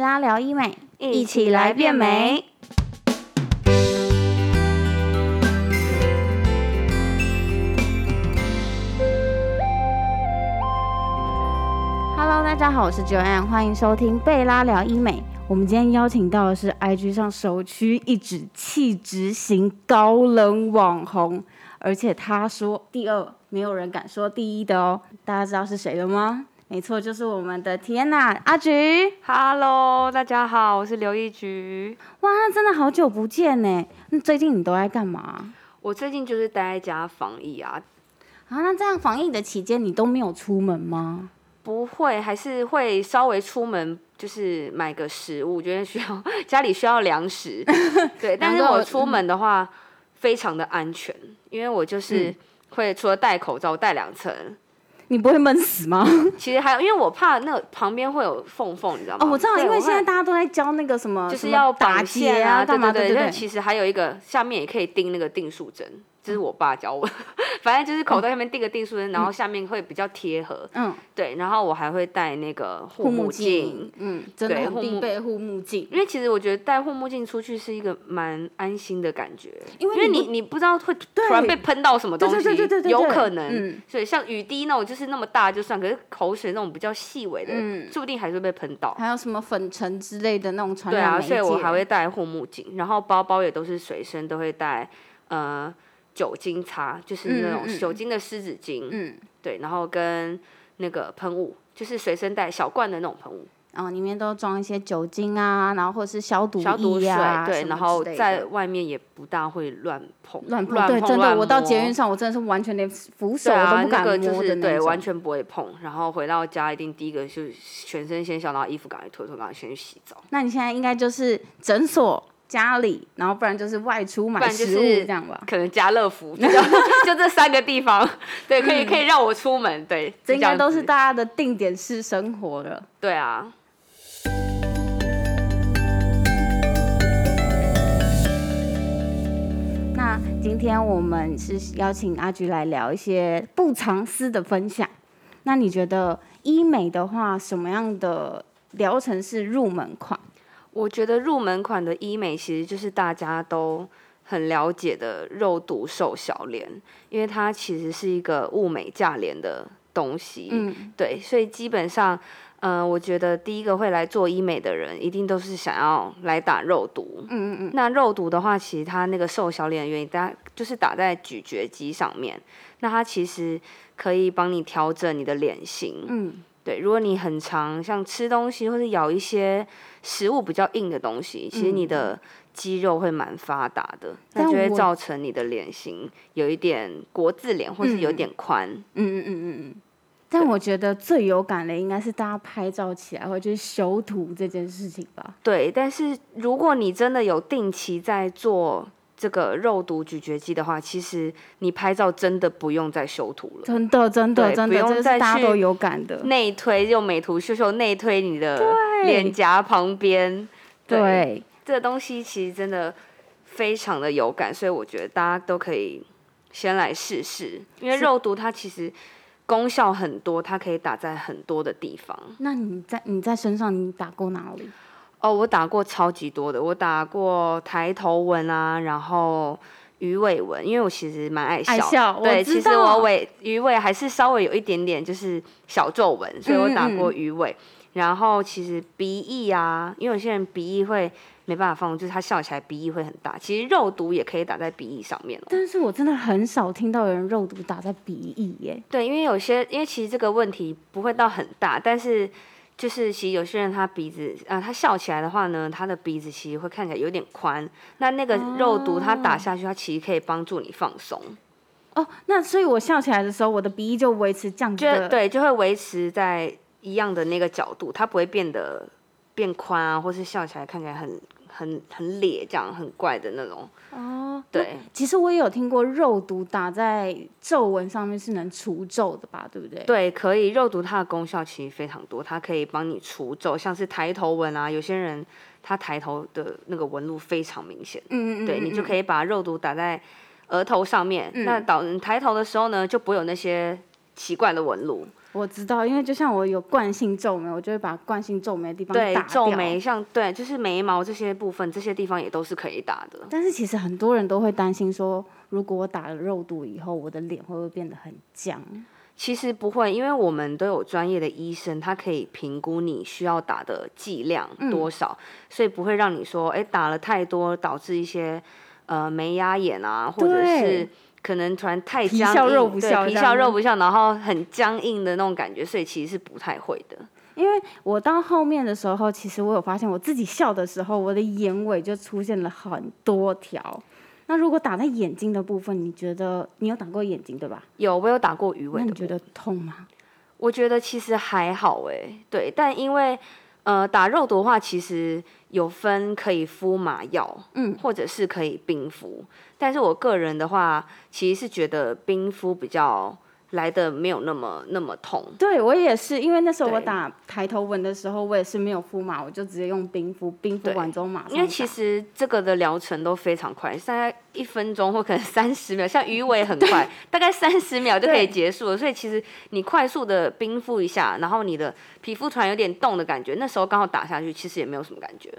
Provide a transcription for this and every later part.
贝拉聊医美，一起来变美。Hello，大家好，我是 Joanne，欢迎收听贝拉聊医美。我们今天邀请到的是 IG 上首屈一指气质型高冷网红，而且他说第二，没有人敢说第一的哦。大家知道是谁了吗？没错，就是我们的天娜阿菊。Hello，大家好，我是刘一菊。哇，那真的好久不见呢。那最近你都在干嘛？我最近就是待在家防疫啊，啊，那这样防疫的期间你都没有出门吗？不会，还是会稍微出门，就是买个食物，觉得需要家里需要粮食。对，但是我我出门的话非常的安全，因为我就是会除了戴口罩戴两层，你不会闷死吗？其实还有，因为我怕那个旁边会有缝缝，你知道吗？哦，我知道，因为现在大家都在教那个什么，就是要打绑结线啊，对干嘛？对对对其实还有一个下面也可以钉那个定数针，这是我爸教我，反正就是口袋下面钉个定数针，然后下面会比较贴合。嗯，对，然后我还会戴那个护护目镜，嗯，真的护目必备护目镜，因为其实我觉得戴护目镜出去是一个蛮安心的感觉，因为你你你不知道会突然被喷到什么东西，对对对对对对对有可能。嗯所以像雨滴那种就是那么大就算，可是口水那种比较细微的，嗯说不定还是会被喷到。还有什么粉尘之类的那种传对啊，染媒介。所以我还会戴护目镜，然后包包也都是随身都会带，呃，酒精擦，就是那种酒精的湿纸巾，嗯，对，然后跟那个喷雾，就是随身带小罐的那种喷雾，然后里面都装一些酒精啊，然后或者是消毒消毒水，对，然后在外面也不大会乱碰，乱碰，乱对，真的，我到捷运上，我真的是完全连扶手都不敢那个就是对，完全不会碰。然后回到家一定第一个就是全身先消，然后衣服赶快脱脱，赶快先去洗澡。那你现在应该就是诊所、家里，然后不然就是外出买食物是这样吧。可能家乐福，就 就这三个地方，对，可以可以让我出门，对，这应该都是大家的定点式生活了。对啊。那今天我们是邀请阿菊来聊一些不藏私的分享。那你觉得医美的话，什么样的疗程是入门款？我觉得入门款的医美其实就是大家都很了解的肉毒瘦小脸，因为它其实是一个物美价廉的东西。嗯，对，所以基本上，嗯、我觉得第一个会来做医美的人，一定都是想要来打肉毒。嗯嗯嗯，那肉毒的话，其实它那个瘦小脸的原因，大家就是打在咀嚼肌上面，那它其实可以帮你调整你的脸型。嗯，对，如果你很常像吃东西或者咬一些食物比较硬的东西，其实你的肌肉会蛮发达的，那嗯就会造成你的脸型有一点国字脸，或是有点宽。嗯嗯嗯嗯嗯。但我觉得最有感的应该是大家拍照起来或者是修图这件事情吧。对，但是如果你真的有定期在做这个肉毒咀嚼肌的话，其实你拍照真的不用再修图了。真的，真的，真的，不用再去大家都有感的。内推用美图秀秀内推你的脸颊旁边，对，这个东西其实真的非常的有感，所以我觉得大家都可以先来试试，因为肉毒它其实功效很多，它可以打在很多的地方。那你在你在身上你打过哪里？哦，我打过超级多的，我打过抬头纹啊，然后鱼尾纹，因为我其实蛮爱笑，爱笑我对，其实我尾鱼尾还是稍微有一点点就是小皱纹，所以我打嗯过鱼尾。然后其实鼻翼啊，因为有些人鼻翼会没办法放，就是他笑起来鼻翼会很大。其实肉毒也可以打在鼻翼上面哦。但是我真的很少听到有人肉毒打在鼻翼耶。对，因为有些，因为其实这个问题不会到很大，但是就是其实有些人他鼻子啊、他笑起来的话呢，他的鼻子其实会看起来有点宽。那那个肉毒它打下去，它其实可以帮助你放松，哦，那所以我笑起来的时候，我的鼻翼就维持这样子的。就对，就会维持在一样的那个角度，它不会变得变宽啊，或是笑起来看起来很很很咧，这样很怪的那种。哦，对，其实我也有听过肉毒打在皱纹上面是能除皱的吧？对不对？对，可以。肉毒它的功效其实非常多，它可以帮你除皱，像是抬头纹啊，有些人他抬头的那个纹路非常明显，嗯嗯嗯，对你就可以。以把肉毒打在额头上面，那导你抬头的时候呢，就不会有那些奇怪的纹路。我知道，因为就像我有惯性皱眉，我就会把惯性皱眉的地方对打，掉。皱眉像对，就是眉毛这些部分，这些地方也都是可以打的。但是其实很多人都会担心说，如果我打了肉毒以后，我的脸会不会变得很僵？其实不会，因为我们都有专业的医生，他可以评估你需要打的剂量嗯多少，所以不会让你说，哎，打了太多导致一些呃眉压眼啊，或者是可能突然太僵皮笑肉不笑皮笑肉不笑，然后很僵硬的那种感觉，所以其实是不太会的。因为我到后面的时候，其实我有发现，我自己笑的时候，我的眼尾就出现了很多条。那如果打在眼睛的部分，你觉得你有打过眼睛对吧？有，我有打过鱼尾你觉得痛吗？我觉得其实还好哎，对，但因为呃打肉毒的话，其实有分可以敷麻药，嗯，或者是可以冰敷。但是我个人的话，其实是觉得冰敷比较来的没有那么那么痛。对我也是，因为那时候我打抬头纹的时候，我也是没有敷麻，我就直接用冰敷，冰敷对完之后马上。因为其实这个的疗程都非常快，大概一分钟或可能三十秒，像鱼尾很快，大概三十秒就可以结束了。所以其实你快速的冰敷一下，然后你的皮肤突然有点冻的感觉，那时候刚好打下去，其实也没有什么感觉。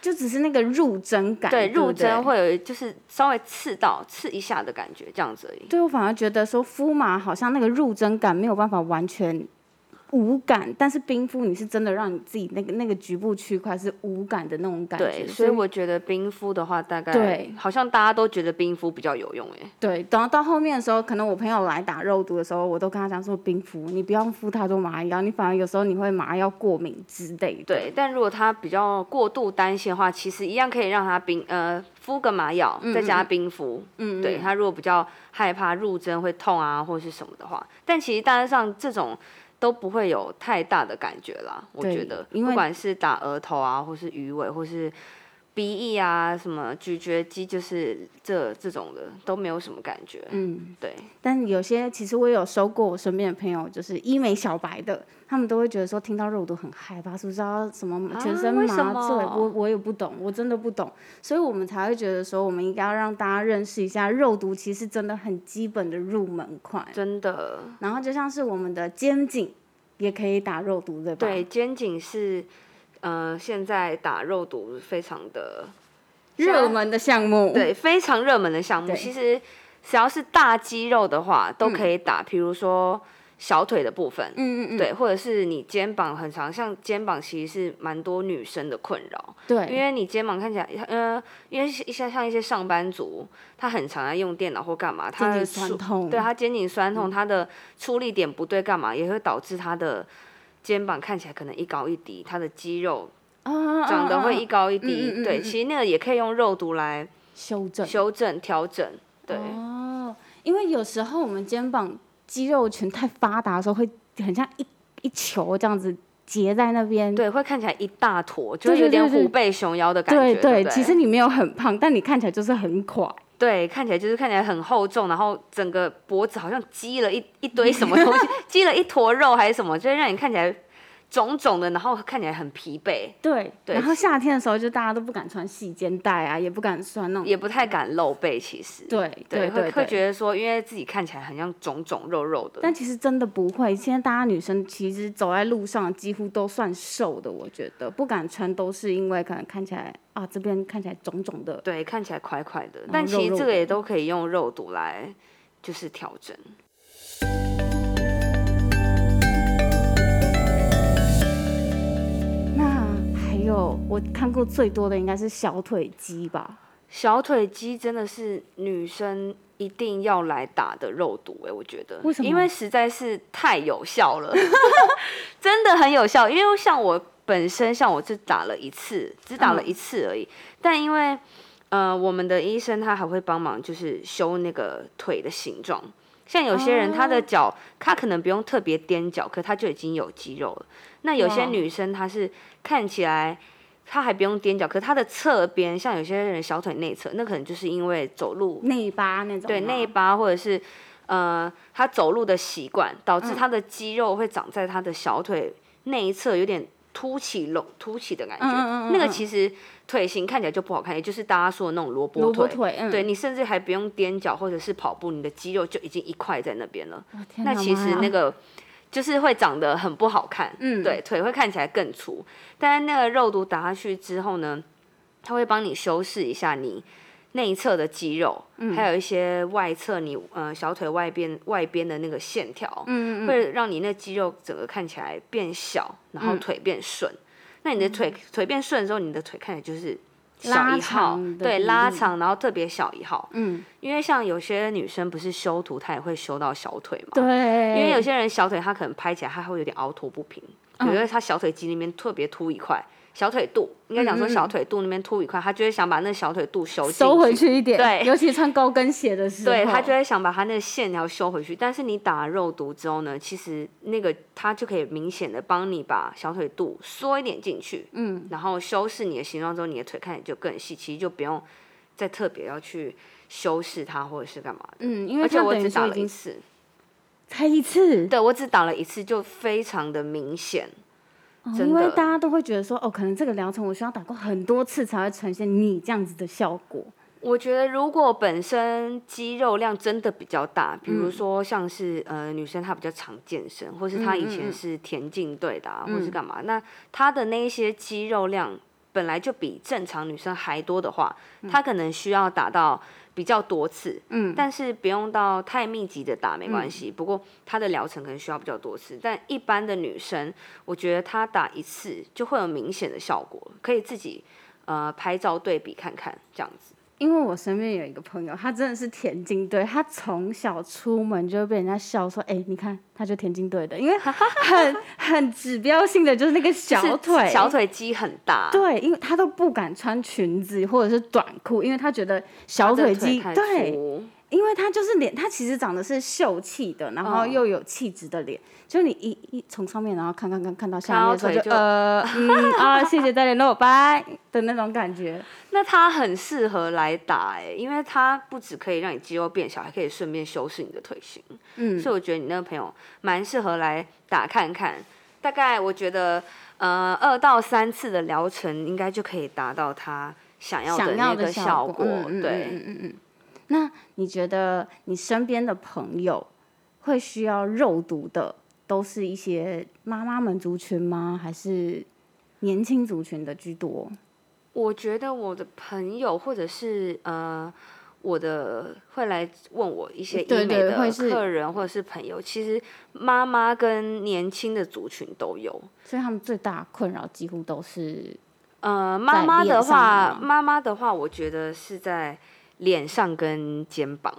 就只是那个入针感，对，入针会有就是稍微刺到刺一下的感觉，这样子而已。对我反而觉得说敷麻好像那个入针感没有办法完全无感，但是冰敷你是真的让你自己那个那个局部区块是无感的那种感觉。对，所以我觉得冰敷的话，大概对好像大家都觉得冰敷比较有用哎。对，等到到后面的时候，可能我朋友来打肉毒的时候，我都跟他讲说冰敷，你不要敷太多麻药，你反而有时候你会麻药过敏之类的。对，但如果他比较过度担心的话，其实一样可以让他冰呃敷个麻药，再加冰敷。嗯，对他如果比较害怕入针会痛啊或者是什么的话，但其实大致上这种都不会有太大的感觉啦。我觉得，因为不管是打额头啊，或是鱼尾，或是鼻翼啊，什么咀嚼肌，就是这这种的都没有什么感觉。嗯，对，但有些其实我也有收过我身边的朋友，就是医美小白的，他们都会觉得说听到肉毒很害怕，是不是要什么全身麻醉？么我我也不懂，我真的不懂，所以我们才会觉得说，我们应该要让大家认识一下肉毒，其实真的很基本的入门款。真的。然后就像是我们的肩颈也可以打肉毒，对吧？对，肩颈是呃现在打肉毒非常的热门的项目。对，非常热门的项目。其实只要是大肌肉的话，都可以打。比如说小腿的部分，嗯嗯嗯，对，或者是你肩膀很长，像肩膀其实是蛮多女生的困扰，对，因为你肩膀看起来，呃，因为一些像一些上班族，他很常在用电脑或干嘛，他肩的酸痛，嗯对他肩颈酸痛，他的出力点不对，干嘛也会导致他的肩膀看起来可能一高一低，他的肌肉啊长得会一一高一低。对，嗯嗯嗯嗯其实那个也可以用肉毒来修正。修正调整。对，哦，因为有时候我们肩膀肌肉群太发达的时候，会很像一一球这样子结在那边。对，会看起来一大坨，就有点虎背熊腰的感觉。对对，其实你没有很胖，但你看起来就是很垮。对，看起来就是看起来很厚重，然后整个脖子好像积了一一堆什么东西，积了一坨肉还是什么，就会让你看起来肿肿的，然后看起来很疲惫，对，对然后夏天的时候，就大家都不敢穿细肩带啊，也不敢穿那种。也不太敢露背。其实，对对会会。觉得说，因为自己看起来很像肿肿肉肉的。但其实真的不会，现在大家女生其实走在路上几乎都算瘦的，我觉得不敢穿都是因为可能看起来啊这边看起来肿肿的。对，看起来块块的，后但其实这个也都可以用肉毒来就是调整。还有我看过最多的应该是小腿肌吧？小腿肌真的是女生一定要来打的肉毒哎、我觉得，为什么因为实在是太有效了，真的很有效。因为像我本身，像我只打了一次，只打了嗯一次而已，但因为呃，我们的医生他还会帮忙，就是修那个腿的形状。像有些人他的哦。脚，他可能不用特别踮脚，可他就已经有肌肉了。那有些女生她是看起来她还不用踮脚，可她的侧边，像有些人小腿内侧，那可能就是因为走路内八那种。对内八或者是呃她走路的习惯，导致嗯。她的肌肉会长在她的小腿内侧，有点凸起隆凸起的感觉，嗯嗯嗯那个嗯。其实腿型看起来就不好看，也就是大家说的那种萝卜萝卜腿。对你甚至还不用踮脚或者是跑步，你的肌肉就已经一块在那边了。那其实那个就是会长得很不好看，嗯对，腿会看起来更粗。但是那个肉毒打下去之后呢，它会帮你修饰一下你内侧的肌肉，嗯还有一些外侧你呃小腿外边外边的那个线条，嗯会让你那肌肉整个看起来变小，然后嗯腿变顺。那你的腿腿变顺的时候，你的腿看起来就是小拉一号长，对，拉长，然后特别小一号。嗯，因为像有些女生不是修图，她也会修到小腿嘛。对，因为有些人小腿她可能拍起来，她会有点凹凸不平，嗯比如说她小腿肌那边特别凸一块，小腿肚应该讲说小腿肚那边凸一块，他就会想把那小腿肚修进收回去一点，对尤其穿高跟鞋的时候，对，他就会想把他那个线条修回去。但是你打了肉毒之后呢，其实那个它就可以明显的帮你把小腿肚缩一点进去，嗯，然后修饰你的形状之后，你的腿看起来就更细，其实就不用再特别要去修饰它或者是干嘛的。嗯，因为而且我只打了一次，才一次，对我只打了一次就非常的明显。哦因为大家都会觉得说，哦，可能这个疗程我需要打过很多次才会呈现你这样子的效果。我觉得如果本身肌肉量真的比较大，比嗯。如说像是呃女生她比较常健身，或是她以前是田径队的、啊，或是嗯。干嘛，那她的那一些肌肉量本来就比正常女生还多的话，她可能需要打到比较多次，嗯，但是不用到太密集的打没关系。不过她的疗程可能需要比较多次，但一般的女生，我觉得她打一次就会有明显的效果，可以自己呃拍照对比看看这样子。因为我身边有一个朋友，他真的是田径队，他从小出门就会被人家笑说：“哎、你看，他就田径队的，因为很很指标性的就是那个小腿，小腿肌很大，对，因为他都不敢穿裙子或者是短裤，因为他觉得小腿肌太对，粗因为他就是脸，他其实长得是秀气的，然后嗯又有气质的脸，就你一一从上面然后看看看看到下面的时候就，腿就呃嗯啊，谢谢再联络，拜的那种感觉。那它很适合来打哎、因为它不只可以让你肌肉变小，还可以顺便修饰你的腿型。嗯，所以我觉得你那个朋友蛮适合来打看看。大概我觉得呃二到三次的疗程应该就可以达到他想要的那个效果。嗯嗯对，嗯嗯嗯。那你觉得你身边的朋友会需要肉毒的，都是一些妈妈们族群吗？还是年轻族群的居多？我觉得我的朋友或者是呃我的会来问我一些医对美的客人或者是朋友，其实妈妈跟年轻的族群都有。所以他们最大困扰几乎都是呃，妈妈的话，妈妈的话，我觉得是在脸上跟肩膀，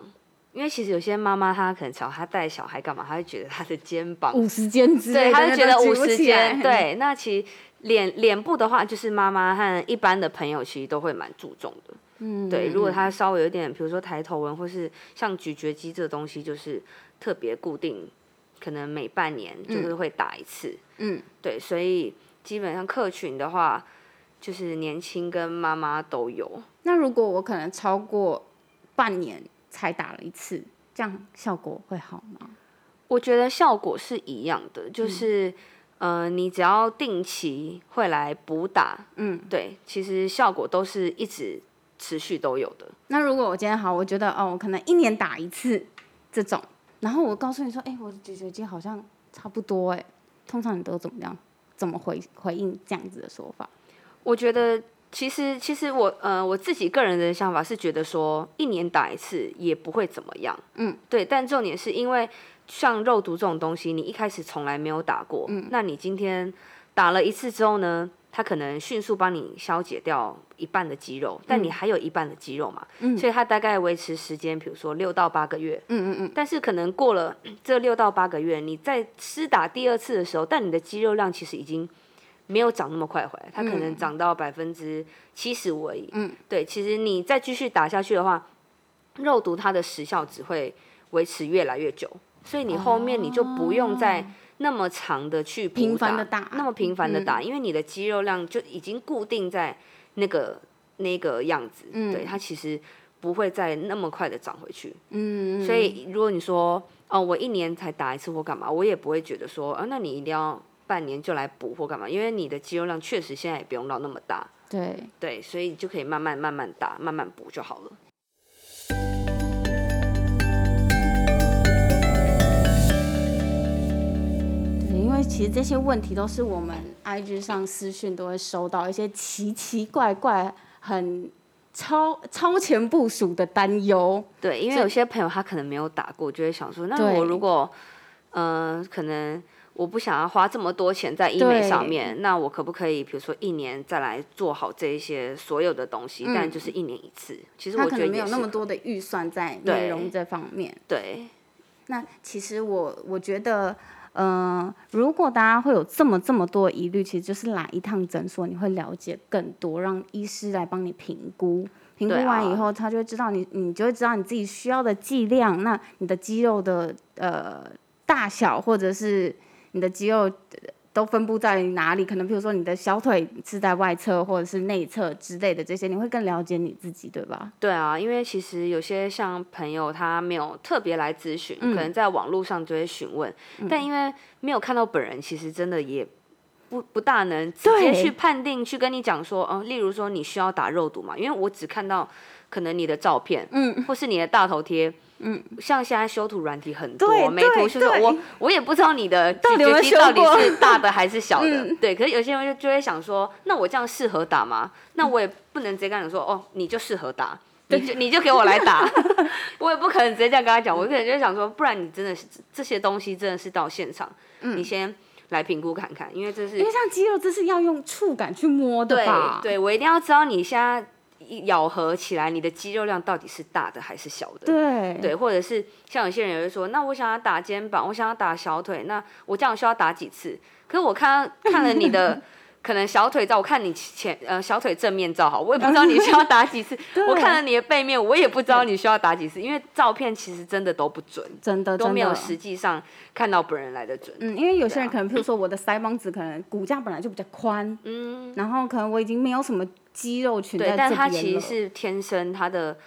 因为其实有些妈妈她可能只要她带小孩干嘛，她会觉得她的肩膀，五十肩之类对，的，她就觉得五十肩，，对，那其实脸脸部的话，就是妈妈和一般的朋友其实都会蛮注重的。嗯，对，如果嗯她稍微有点，比如说抬头纹，或是像咀嚼肌这个东西，就是特别固定，可能每半年就是会打一次。嗯，对，所以基本上客群的话，就是年轻跟妈妈都有。那如果我可能超过半年才打了一次，这样效果会好吗？我觉得效果是一样的，嗯就是、呃，你只要定期会来补打，嗯，对，其实效果都是一直持续都有的。那如果我今天好，我觉得哦，我可能一年打一次这种，然后我告诉你说，哎、我的咀嚼肌好像差不多，哎，通常你都怎么样？怎么回回应这样子的说法？我觉得其实其实我呃我自己个人的想法是觉得说一年打一次也不会怎么样，嗯，对。但重点是因为像肉毒这种东西，你一开始从来没有打过，嗯，那你今天打了一次之后呢，它可能迅速帮你消解掉一半的肌肉，但你还有一半的肌肉嘛，嗯。所以它大概维持时间，比如说六到八个月，嗯嗯嗯，但是可能过了 这六到八个月，你在施打第二次的时候，但你的肌肉量其实已经没有长那么快回来，它可能长到百分之七十五而已。嗯，对，其实你再继续打下去的话，肉毒它的时效只会维持越来越久，所以你后面你就不用再那么长的去频繁的打。那么频繁的打，因为你的肌肉量就已经固定在那个那个样子，对，它其实不会再那么快的长回去。嗯，所以如果你说哦，我一年才打一次或干嘛，我也不会觉得说啊，那你一定要半年就来补或干嘛，因为你的肌肉量确实现在也不用到那么大，对，对，所以你就可以慢慢慢慢打，慢慢补就好了。对，因为其实这些问题都是我们 IG 上私讯都会收到一些奇奇怪怪、很超超前部署的担忧。对，因为有些朋友他可能没有打过，就会想说，那我如果，嗯、可能我不想要花这么多钱在医美上面，那我可不可以，比如说一年再来做好这一些所有的东西，但就是一年一次。其实他我觉得可能没有那么多的预算在对美容这方面。对，那其实我我觉得，呃，如果大家会有这么这么多疑虑，其实就是来一趟诊所，你会了解更多，让医师来帮你评估。评估完以后，他就会知道你，你就会知道你自己需要的剂量，那你的肌肉的呃大小，或者是你的肌肉呃都分布在哪里？可能比如说你的小腿是在外侧或者是内侧之类的这些，你会更了解你自己，对吧？对啊，因为其实有些像朋友他没有特别来咨询，嗯可能在网络上就会询问，但因为没有看到本人，其实真的也不不大能直接去判定，去跟你讲说，嗯，例如说你需要打肉毒嘛，因为我只看到可能你的照片，嗯，或是你的大头贴。嗯，像现在修图软体很多，美图对秀秀，我我也不知道你的到底有有咀嚼肌到底是大的还是小的，嗯对。可是有些人就就会想说，那我这样适合打吗？那我也不能直接跟他讲说，哦，你就适合打，你就你就给我来打，我也不可能直接这样跟他讲，我可能就会想说，不然你真的是这些东西真的是到现场，你先来评估看看，因为这是因为像肌肉，这是要用触感去摸的对吧？对，我一定要知道你现在咬合起来，你的肌肉量到底是大的还是小的。对对，或者是像有些人也会说，那我想要打肩膀，我想要打小腿，那我这样需要打几次？可是我看看了你的可能小腿照，我看你前呃小腿正面照好，我也不知道你需要打几次。我看了你的背面，我也不知道你需要打几次，因为照片其实真的都不准，真的都没有实际上看到本人来的准。嗯，因为有些人可能，譬如说我的腮帮子可能骨架本来就比较宽，嗯，然后可能我已经没有什么肌肉群在对，但这他。其实是天生他的。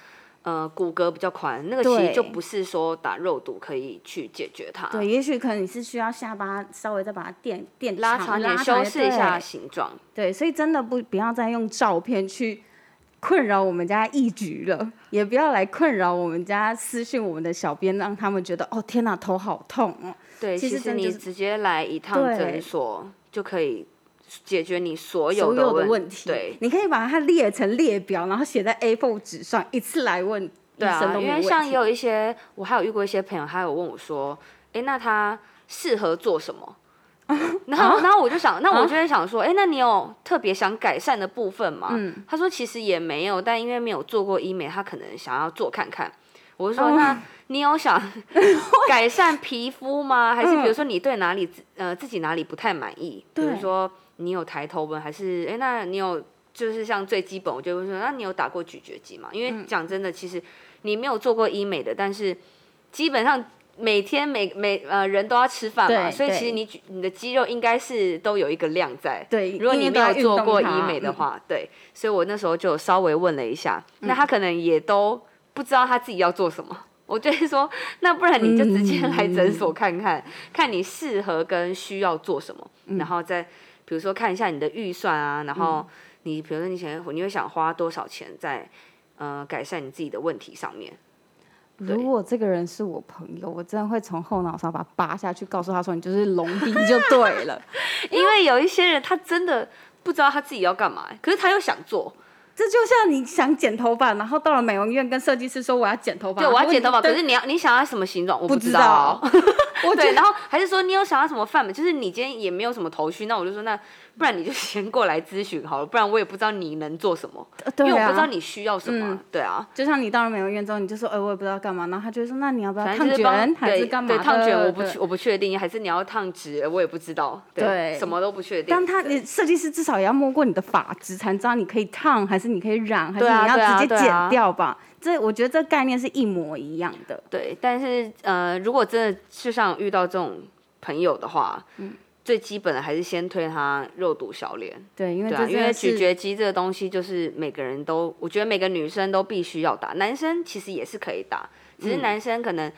呃，骨骼比较宽，那个其实就不是说打肉毒可以去解决它。对，也许可能你是需要下巴稍微再把它垫垫长拉长一点，修饰一下形状。对，所以真的不不要再用照片去困扰我们家一局了，也不要来困扰我们家私信我们的小编，让他们觉得哦天哪，头好痛哦。对，其其实你直接来一趟诊所就可以解决你所有的问问题，对，你可以把它列成列表，然后写在 A4 纸上，一次来问医对啊，因为像也有一些，我还有遇过一些朋友，他有问我说，哎，那他适合做什么？然后，然后我就想，那我就会想说，哎，那你有特别想改善的部分吗？嗯他说其实也没有，但因为没有做过医美，他可能想要做看看。我就说，哦那你有想 改善皮肤吗？还是比如说你对哪里自呃自己哪里不太满意？比如对说你有抬头纹，还是哎，那你有就是像最基本，我就会说，那你有打过咀嚼肌吗？因为讲真的，其实你没有做过医美的，但是基本上每天每每呃人都要吃饭嘛，所以其实你你的肌肉应该是都有一个量在。对，如果你没有做过医美的话，对，所以我那时候就稍微问了一下，那他可能也都不知道他自己要做什么。我就会说，那不然你就直接来诊所看看，看你适合跟需要做什么，然后再比如说看一下你的预算啊，然后你比如说你想你会想花多少钱在呃改善你自己的问题上面。如果这个人是我朋友，我真的会从后脑勺把他扒下去，告诉他说你就是隆鼻就对了。因为有一些人他真的不知道他自己要干嘛，可是他又想做，这就像你想剪头发，然后到了美容院跟设计师说我要剪头发，对，我要剪头发，可是你要你想要什么形状，我不知知道。对，然后还是说你有想要什么范本，就是你今天也没有什么头绪，那我就说那不然你就先过来咨询好了，不然我也不知道你能做什么，对啊因为我不知道你需要什么啊、嗯对啊。就像你到了美容院之后，你就说，哎、我也不知道干嘛，然后他就说，那你要不要烫卷还是对干嘛的？对烫卷我不对确我不确定，还是你要烫直，我也不知道，对什么都不确定。但他你设计师至少也要摸过你的发质，才知道你可以烫还是你可以染，还是你要直接剪掉吧。这我觉得这概念是一模一样的。对，但是呃，如果真的世上遇到这种朋友的话，嗯最基本的还是先推他肉毒小脸。对，因为对啊，因为咀嚼肌这个东西，就是每个人都，我觉得每个女生都必须要打，男生其实也是可以打，只嗯是男生可能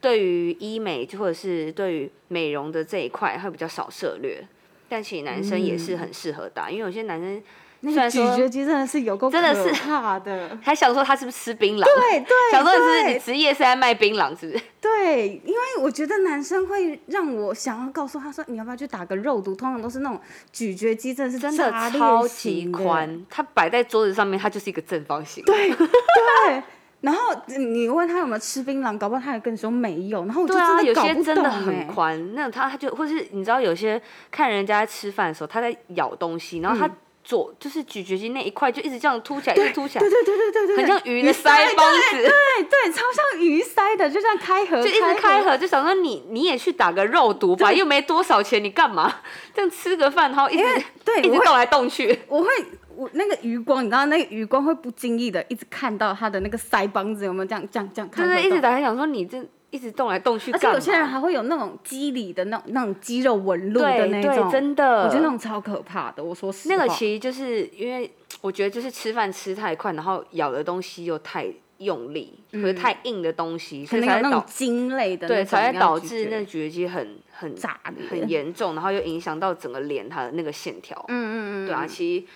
对于医美或者是对于美容的这一块会比较少涉略。但其实男生也是很适合打，因为有些男生虽那个咀嚼肌真的是有够真的是可怕的。还想说他是不是吃槟榔，对对，想说你是你职业是在卖槟榔，是不是？对，因为我觉得男生会让我想要告诉他说，你要不要去打个肉毒？通常都是那种咀嚼肌真的是真的超级，宽，它摆在桌子上面，它就是一个正方形。对 对。然后你问他有没有吃槟榔，搞不好他也跟你说没有，然后我就真的搞不些真的很宽，那他他就或是你知道有些看人家吃饭的时候，他在咬东西，然后他左就是咀嚼肌那一块就一直这样凸起来，一直凸起来对，对对对对对，很像鱼的腮帮子，对对，超像鱼腮的，就这样开合，就一直开合，就想说你你也去打个肉毒吧，又没多少钱，你干嘛这样吃个饭，然后一直对一直动来动去。我会我那个余光，你知道那个余光会不经意的一直看到他的那个腮帮子有没有这样这样这样开合就是一直动打开想说你这一直动来动去而且？有些人还会有那种肌理的那种那种肌肉纹路的那种，对，真的，我觉得那种超可怕的。我说实话，那个其实就是因为我觉得就是吃饭吃太快，然后咬的东西又太用力，或者太硬的东西，所可能有那种以才会导筋类的那对才会导致那咀嚼肌很很炸裂很严重，然后又影响到整个脸它的那个线条。嗯嗯嗯，对啊，其实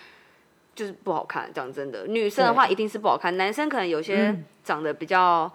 就是不好看。讲真的，女生的话一定是不好看，男生可能有些嗯长得比较。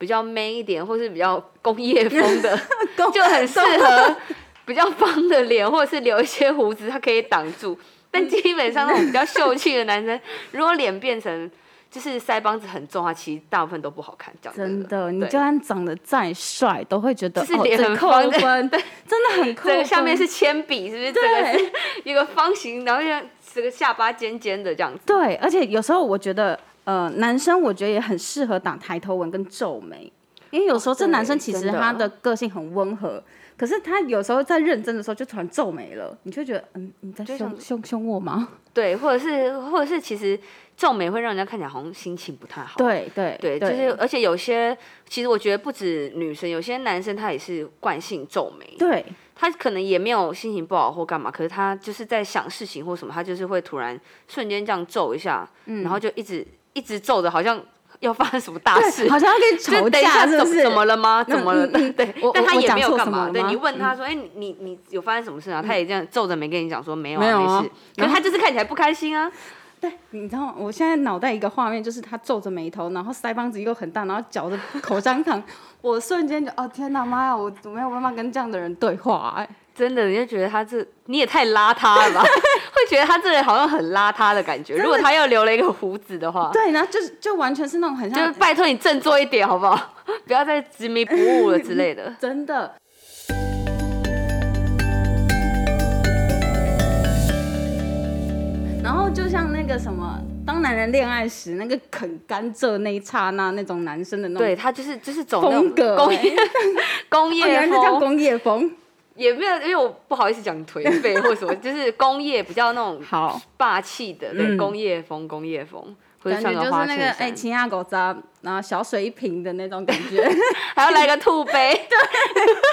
比较 man 一点，或是比较工业风的，就很适合比较方的脸，或者是留一些胡子，它可以挡住。但基本上那种比较秀气的男生，如果脸变成就是腮帮子很重的话，其实大部分都不好看。讲真的，你就算长得再帅，都会觉得就是脸很方的分，真的很扣分。这个下面是铅笔，是不是？这个是一个方形，然后像这个下巴尖尖的这样子。对，而且有时候我觉得，呃，男生我觉得也很适合打抬头纹跟皱眉，因为有时候这男生其实他的个性很温和，可是他有时候在认真的时候就突然皱眉了，你就觉得，嗯，你在凶凶凶我吗？对，或者是或者是其实皱眉会让人家看起来好像心情不太好。对对对，就是而且有些其实我觉得不止女生，有些男生他也是惯性皱眉，对他可能也没有心情不好或干嘛，可是他就是在想事情或什么，他就是会突然瞬间这样皱一下，嗯然后就一直一直皱着，好像要发生什么大事，。好像要跟你就吵架，是不是？怎怎么了吗？怎么了？对，但他也没有干嘛。对你问他说：“哎，你你你有发生什么事啊？”他也这样皱着眉跟你讲说：“没有啊，没有啊没事。”可是他就是看起来不开心啊。对，你知道吗？我现在脑袋一个画面，就是他皱着眉头，然后腮帮子又很大，然后嚼着口香糖，我瞬间就哦天哪妈呀，我我没有办法跟这样的人对话、哎，真的，你就觉得他这你也太邋遢了吧？会觉得他这人好像很邋遢的感觉。如果他又留了一个胡子的话，对，然后就是就完全是那种很像就是拜托你振作一点好不好？不要再执迷不悟了之类的。真的。然后就像那个什么，当男人恋爱时，那个啃甘蔗那一刹那，那种男生的那种对他就是就是走那种风格、工哎业工哦业原来叫风，工业风。也没有，因为我不好意思讲颓废或什么，就是工业比较那种 好，霸气的，对，嗯工业风，工业风，或者感觉就是那个哎，衬衫，青亚狗渣，然后小水一瓶的那种感觉。还要来个兔杯。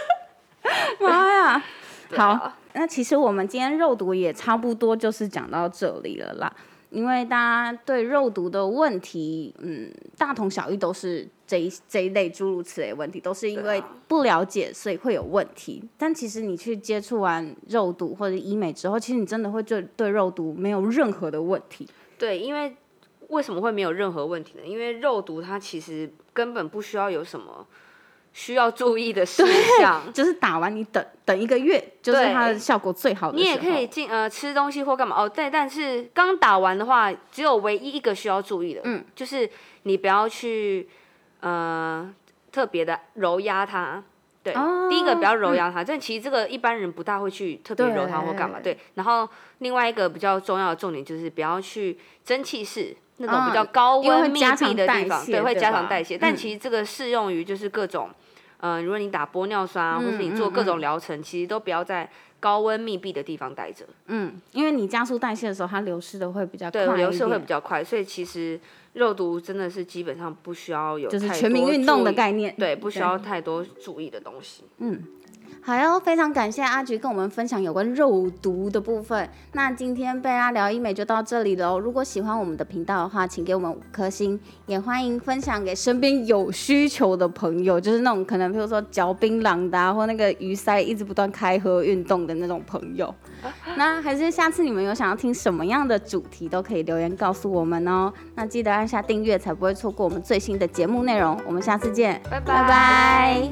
妈呀！对啊好，那其实我们今天肉毒也差不多就是讲到这里了啦。因为大家对肉毒的问题，嗯，大同小异，都是这一这一类诸如此类问题，都是因为不了解，所以会有问题。但其实你去接触完肉毒或者医美之后，其实你真的会对对肉毒没有任何的问题。对，因为为什么会没有任何问题呢？因为肉毒它其实根本不需要有什么需要注意的事项。就是打完你等等一个月，就是它的效果最好的。你也可以进呃吃东西或干嘛哦，对，但是刚打完的话，只有唯一一个需要注意的，嗯，就是你不要去呃特别的揉压它。对，哦第一个不要揉压它，但其实这个一般人不大会去特别揉它或干嘛。对，然后另外一个比较重要的重点就是不要去蒸汽室那种比较嗯高温密闭的地方，对，会加强代谢。但嗯其实这个适用于就是各种，嗯、如果你打玻尿酸啊，或是你做嗯各嗯种疗程，其实都不要在高温密闭的地方待着。嗯，因为你加速代谢的时候，它流失的会比较快对，流失会比较快，所以其实肉毒真的是基本上不需要有就是太全民多运动的概念。对，不需要太多注意的东西。好哟，非常感谢阿菊跟我们分享有关肉毒的部分。那今天贝拉聊医美就到这里喽。如果喜欢我们的频道的话，请给我们五颗星，也欢迎分享给身边有需求的朋友，就是那种可能比如说嚼槟榔的，或那个鱼鳃一直不断开合运动的那种朋友。那还是下次你们有想要听什么样的主题，都可以留言告诉我们哦。那记得按下订阅，才不会错过我们最新的节目内容。我们下次见，拜拜拜。